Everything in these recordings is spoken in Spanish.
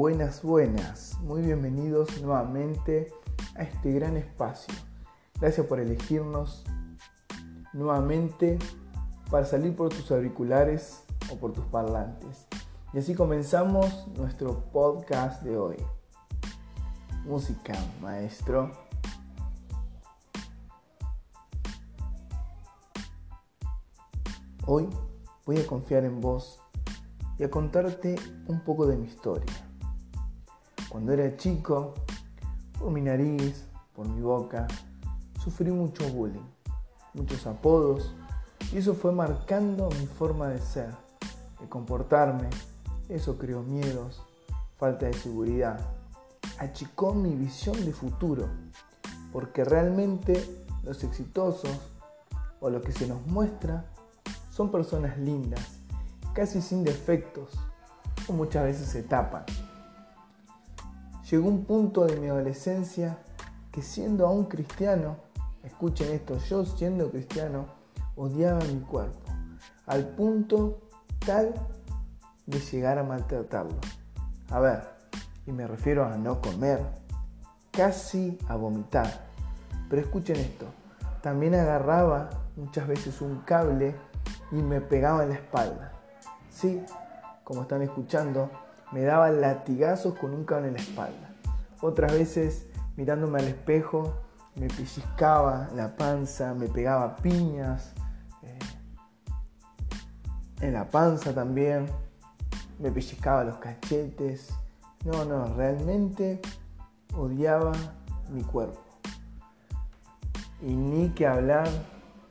buenas, buenas. Muy bienvenidos nuevamente a este gran espacio. Gracias por elegirnos nuevamente para salir por tus auriculares o por tus parlantes. Y así comenzamos nuestro podcast de hoy. Música, maestro. Hoy voy a confiar en vos y a contarte un poco de mi historia. Cuando era chico, por mi nariz, por mi boca, sufrí mucho bullying, muchos apodos, y eso fue marcando mi forma de ser, de comportarme. Eso creó miedos, falta de seguridad, achicó mi visión de futuro, porque realmente los exitosos o lo que se nos muestra son personas lindas, casi sin defectos, o muchas veces se tapan. Llegó un punto de mi adolescencia que siendo aún cristiano, escuchen esto, yo siendo cristiano, odiaba mi cuerpo, al punto tal de llegar a maltratarlo. A ver, y me refiero a no comer, casi a vomitar. Pero escuchen esto, también agarraba muchas veces un cable y me pegaba en la espalda. Sí, como están escuchando, me daba latigazos con un cable en la espalda. Otras veces, mirándome al espejo, me pellizcaba la panza, me pegaba piñas eh, en la panza también, me pellizcaba los cachetes. No, no, realmente odiaba mi cuerpo. Y ni que hablar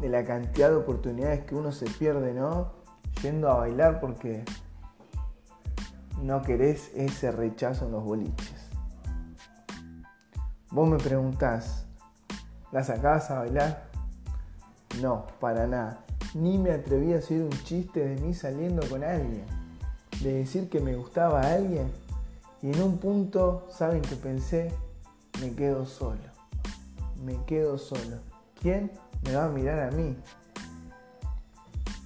de la cantidad de oportunidades que uno se pierde, ¿no? Yendo a bailar porque no querés ese rechazo en los boliches. Vos me preguntás, ¿la sacabas a bailar? No, para nada. Ni me atreví a hacer un chiste de mí saliendo con alguien. De decir que me gustaba a alguien. Y en un punto, ¿saben que pensé? Me quedo solo. Me quedo solo. ¿Quién? me va a mirar a mí.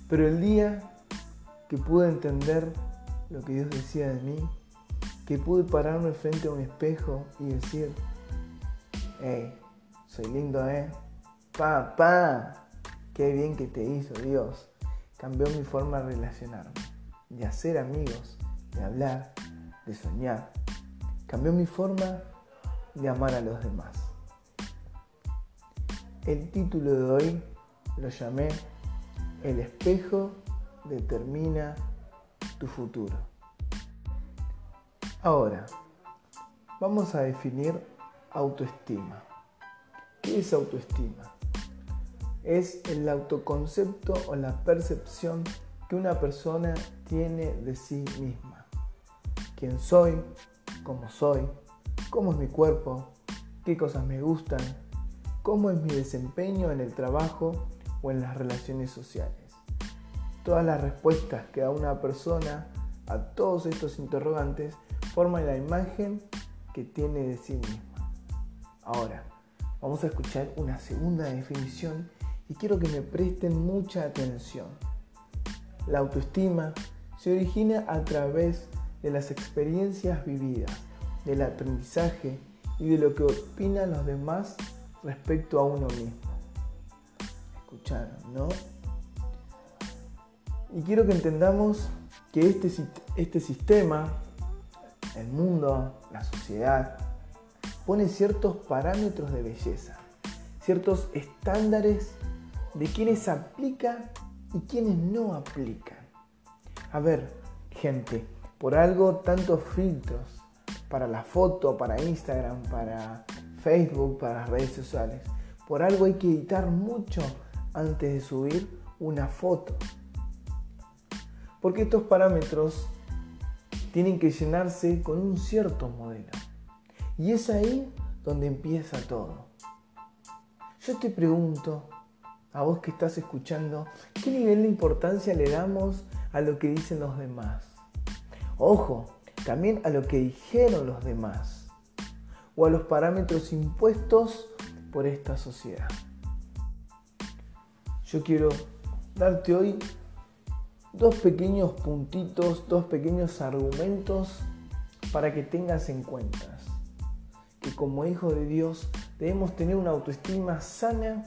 Pero el día que pude entender lo que Dios decía de mí, que pude pararme frente a un espejo y decir, hey, soy lindo, ¿eh? Papá, qué bien que te hizo Dios. Cambió mi forma de relacionarme, de hacer amigos, de hablar, de soñar. Cambió mi forma de amar a los demás. El título de hoy lo llamé El espejo determina tu futuro. Ahora, vamos a definir autoestima. ¿Qué es autoestima? Es el autoconcepto o la percepción que una persona tiene de sí misma. ¿Quién soy? ¿Cómo soy? ¿Cómo es mi cuerpo? ¿Qué cosas me gustan? cómo es mi desempeño en el trabajo o en las relaciones sociales. Todas las respuestas que da una persona a todos estos interrogantes forman la imagen que tiene de sí misma. Ahora, vamos a escuchar una segunda definición y quiero que me presten mucha atención. La autoestima se origina a través de las experiencias vividas, del aprendizaje y de lo que opinan los demás respecto a uno mismo. Escucharon, ¿no? Y quiero que entendamos que este, este sistema, el mundo, la sociedad, pone ciertos parámetros de belleza, ciertos estándares de quienes aplican y quienes no aplican. A ver, gente, por algo tantos filtros para la foto, para Instagram, para Facebook, para las redes sociales. Por algo hay que editar mucho antes de subir una foto. Porque estos parámetros tienen que llenarse con un cierto modelo. Y es ahí donde empieza todo. Yo te pregunto, a vos que estás escuchando, ¿qué nivel de importancia le damos a lo que dicen los demás? Ojo, también a lo que dijeron los demás o a los parámetros impuestos por esta sociedad. Yo quiero darte hoy dos pequeños puntitos, dos pequeños argumentos para que tengas en cuenta que como hijo de Dios debemos tener una autoestima sana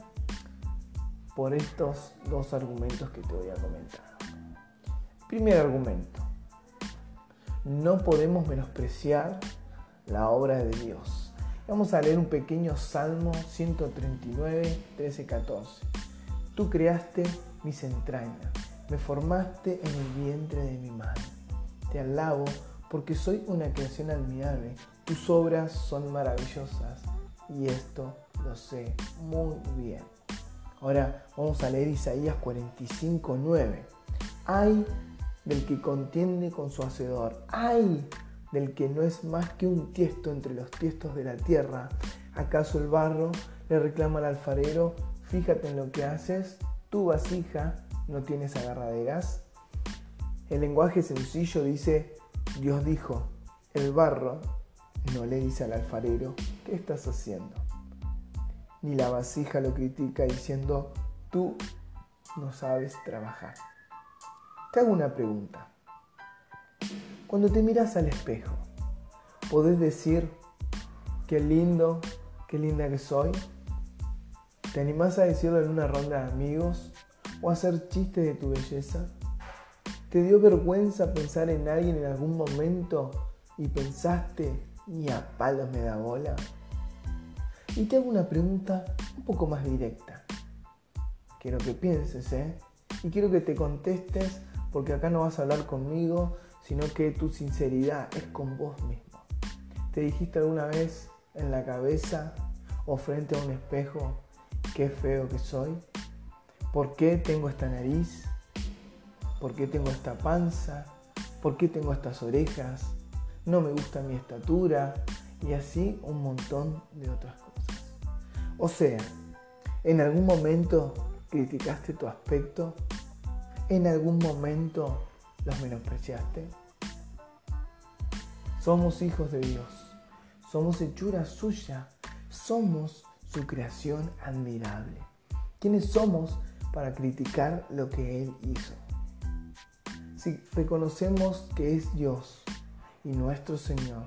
por estos dos argumentos que te voy a comentar. Primer argumento, no podemos menospreciar la obra de Dios. Vamos a leer un pequeño Salmo 139, 13, 14. Tú creaste mis entrañas, me formaste en el vientre de mi madre. Te alabo porque soy una creación admirable. Tus obras son maravillosas y esto lo sé muy bien. Ahora vamos a leer Isaías 45, 9. Ay del que contiende con su hacedor. Ay del que no es más que un tiesto entre los tiestos de la tierra. ¿Acaso el barro le reclama al alfarero? Fíjate en lo que haces. Tu vasija no tienes agarraderas. El lenguaje sencillo dice, Dios dijo, el barro no le dice al alfarero, ¿qué estás haciendo? Ni la vasija lo critica diciendo, tú no sabes trabajar. Te hago una pregunta. Cuando te miras al espejo, ¿podés decir, qué lindo, qué linda que soy? ¿Te animás a decirlo en una ronda de amigos o hacer chistes de tu belleza? ¿Te dio vergüenza pensar en alguien en algún momento y pensaste, ni a palos me da bola? Y te hago una pregunta un poco más directa. Quiero que pienses, ¿eh? Y quiero que te contestes porque acá no vas a hablar conmigo, sino que tu sinceridad es con vos mismo. ¿Te dijiste alguna vez en la cabeza o frente a un espejo qué feo que soy? ¿Por qué tengo esta nariz? ¿Por qué tengo esta panza? ¿Por qué tengo estas orejas? No me gusta mi estatura y así un montón de otras cosas. O sea, ¿en algún momento criticaste tu aspecto? ¿En algún momento los menospreciaste? Somos hijos de Dios, somos hechura suya, somos su creación admirable. ¿Quiénes somos para criticar lo que Él hizo? si reconocemos que es Dios y nuestro Señor,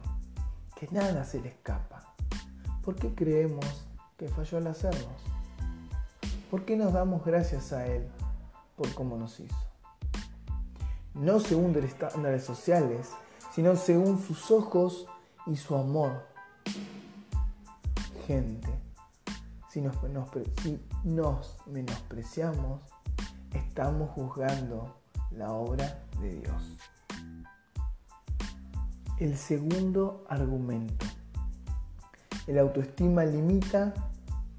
que nada se le escapa, ¿por qué creemos que falló al hacernos? ¿Por qué nos damos gracias a Él por cómo nos hizo? No según los estándares sociales, sino según sus ojos y su amor. Gente, si nos, menospreciamos, estamos juzgando la obra de Dios. El segundo argumento. El autoestima limita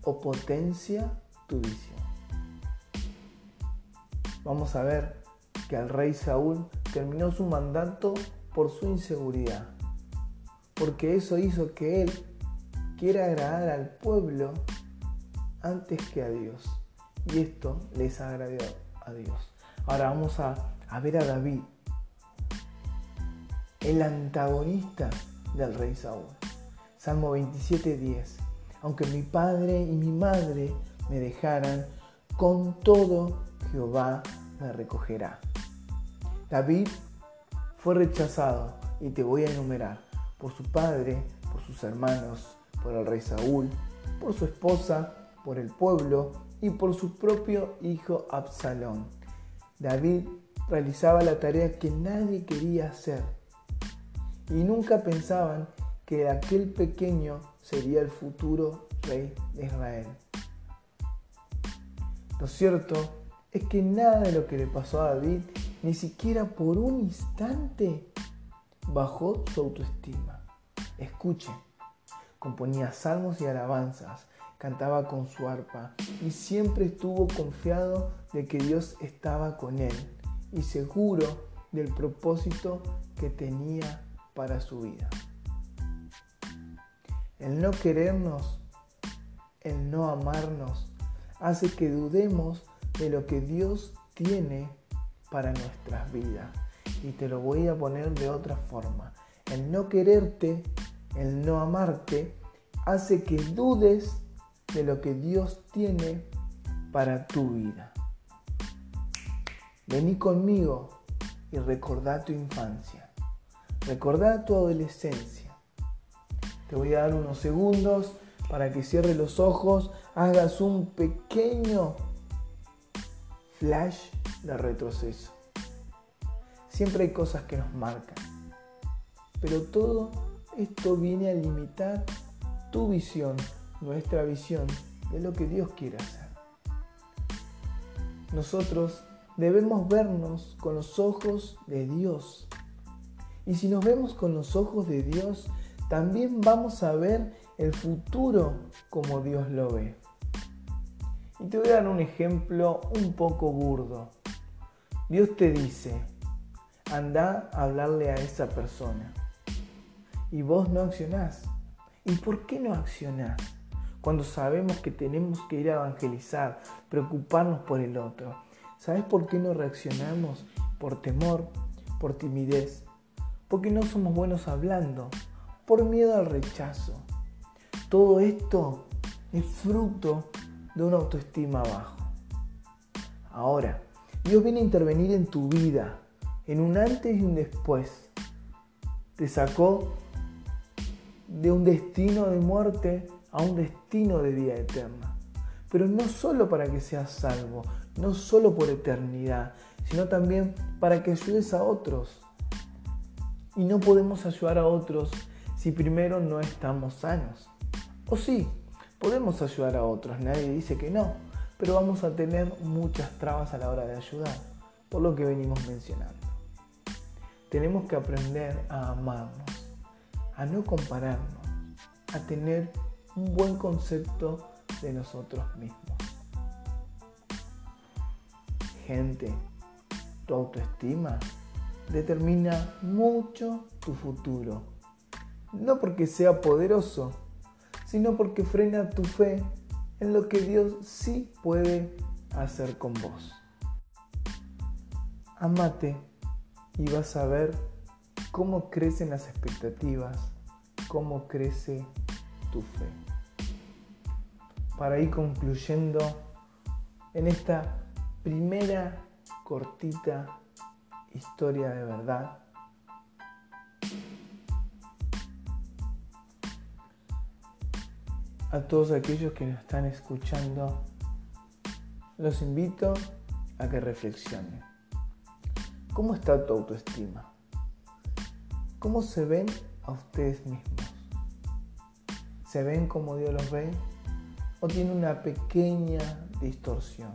o potencia tu visión. Vamos a ver que al rey Saúl terminó su mandato por su inseguridad, porque eso hizo que él quiera agradar al pueblo antes que a Dios. Y esto les agradó a Dios. Ahora vamos a, ver a David, el antagonista del rey Saúl. Salmo 27:10. Aunque mi padre y mi madre me dejaran, con todo Jehová me recogerá. David fue rechazado y te voy a enumerar por su padre, por sus hermanos, por el rey Saúl, por su esposa, por el pueblo y por su propio hijo Absalón. David realizaba la tarea que nadie quería hacer y nunca pensaban que aquel pequeño sería el futuro rey de Israel. Lo cierto es que nada de lo que le pasó a David, ni siquiera por un instante, bajó su autoestima. Escuchen, componía salmos y alabanzas, cantaba con su arpa y siempre estuvo confiado de que Dios estaba con él y seguro del propósito que tenía para su vida. El no querernos, el no amarnos, hace que dudemos de lo que Dios tiene para nuestras vidas. Y te lo voy a poner de otra forma. El no quererte, el no amarte, hace que dudes de lo que Dios tiene para tu vida. Vení conmigo y recordá tu infancia. Recordá tu adolescencia. Te voy a dar unos segundos para que cierres los ojos, hagas un pequeño flash de retroceso. Siempre hay cosas que nos marcan, pero todo esto viene a limitar tu visión, nuestra visión de lo que Dios quiere hacer. Nosotros debemos vernos con los ojos de Dios. Y si nos vemos con los ojos de Dios, también vamos a ver el futuro como Dios lo ve. Y te voy a dar un ejemplo un poco burdo. Dios te dice, anda a hablarle a esa persona. Y vos no accionás. ¿Y por qué no accionás? Cuando sabemos que tenemos que ir a evangelizar, preocuparnos por el otro. ¿Sabes por qué no reaccionamos? Por temor, por timidez, porque no somos buenos hablando, por miedo al rechazo. Todo esto es fruto de una autoestima bajo. Ahora, Dios viene a intervenir en tu vida, en un antes y un después. Te sacó de un destino de muerte a un destino de vida eterna. Pero no solo para que seas salvo, no solo por eternidad, sino también para que ayudes a otros. Y no podemos ayudar a otros si primero no estamos sanos. O sí, podemos ayudar a otros, nadie dice que no, pero vamos a tener muchas trabas a la hora de ayudar, por lo que venimos mencionando. Tenemos que aprender a amarnos, a no compararnos, a tener un buen concepto de nosotros mismos. Gente, tu autoestima determina mucho tu futuro. No porque sea poderoso, sino porque frena tu fe en lo que Dios sí puede hacer con vos. Amate y vas a ver cómo crecen las expectativas, cómo crece tu fe. Para ir concluyendo en esta primera cortita historia de verdad, a todos aquellos que nos están escuchando, los invito a que reflexionen. ¿Cómo está tu autoestima? ¿Cómo se ven a ustedes mismos? ¿Se ven como Dios los ve? ¿O tiene una pequeña distorsión?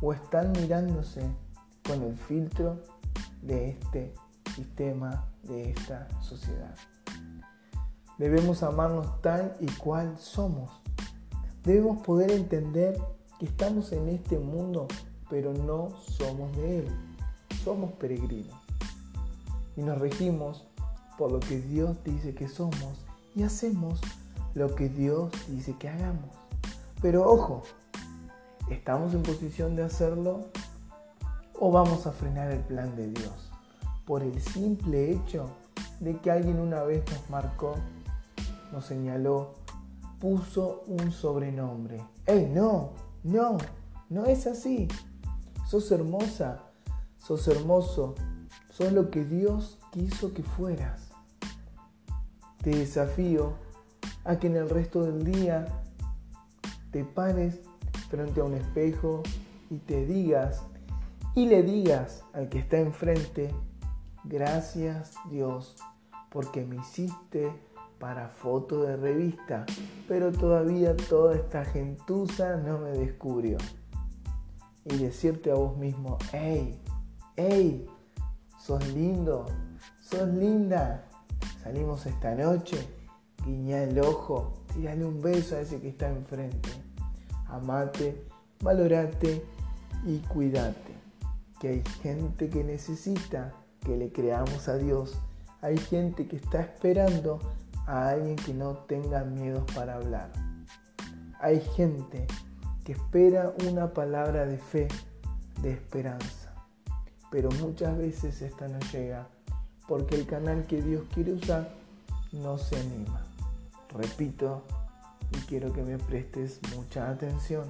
¿O están mirándose con el filtro de este sistema, de esta sociedad? Debemos amarnos tal y cual somos. Debemos poder entender que estamos en este mundo, pero no somos de él. Somos peregrinos. Y nos regimos por lo que Dios dice que somos y hacemos lo que Dios dice que hagamos. Pero ojo, ¿estamos en posición de hacerlo o vamos a frenar el plan de Dios? Por el simple hecho de que alguien una vez nos marcó, nos señaló, puso un sobrenombre. ¡Ey, no! No, no es así. Sos hermosa, sos hermoso, sos lo que Dios quiso que fueras. Te desafío a que en el resto del día te pares frente a un espejo y te digas y le digas al que está enfrente, gracias Dios, porque me hiciste para foto de revista, pero todavía toda esta gentuza no me descubrió. Y decirte a vos mismo, hey, hey, sos lindo, sos linda, salimos esta noche guiñá el ojo, tirale un beso a ese que está enfrente. Amate, valorate y cuídate. Que hay gente que necesita que le creamos a Dios. Hay gente que está esperando a alguien que no tenga miedos para hablar. Hay gente que espera una palabra de fe, de esperanza. Pero muchas veces esta no llega porque el canal que Dios quiere usar no se anima. Repito, y quiero que me prestes mucha atención,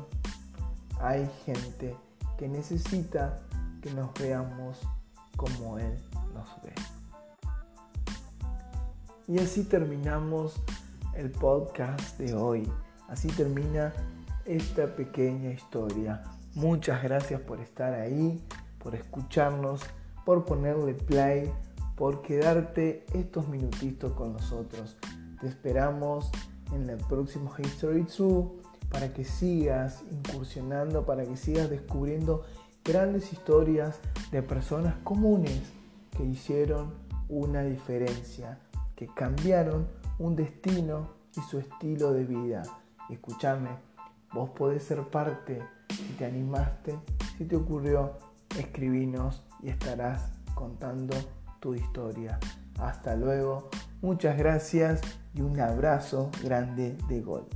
hay gente que necesita que nos veamos como Él nos ve. Y así terminamos el podcast de hoy. Así termina esta pequeña historia. Muchas gracias por estar ahí, por escucharnos, por ponerle play, por quedarte estos minutitos con nosotros. Te esperamos en el próximo History 2 para que sigas incursionando, para que sigas descubriendo grandes historias de personas comunes que hicieron una diferencia, que cambiaron un destino y su estilo de vida. escúchame, vos podés ser parte, si te animaste, si te ocurrió, escribinos y estarás contando tu historia. Hasta luego, muchas gracias y un abrazo grande de gol.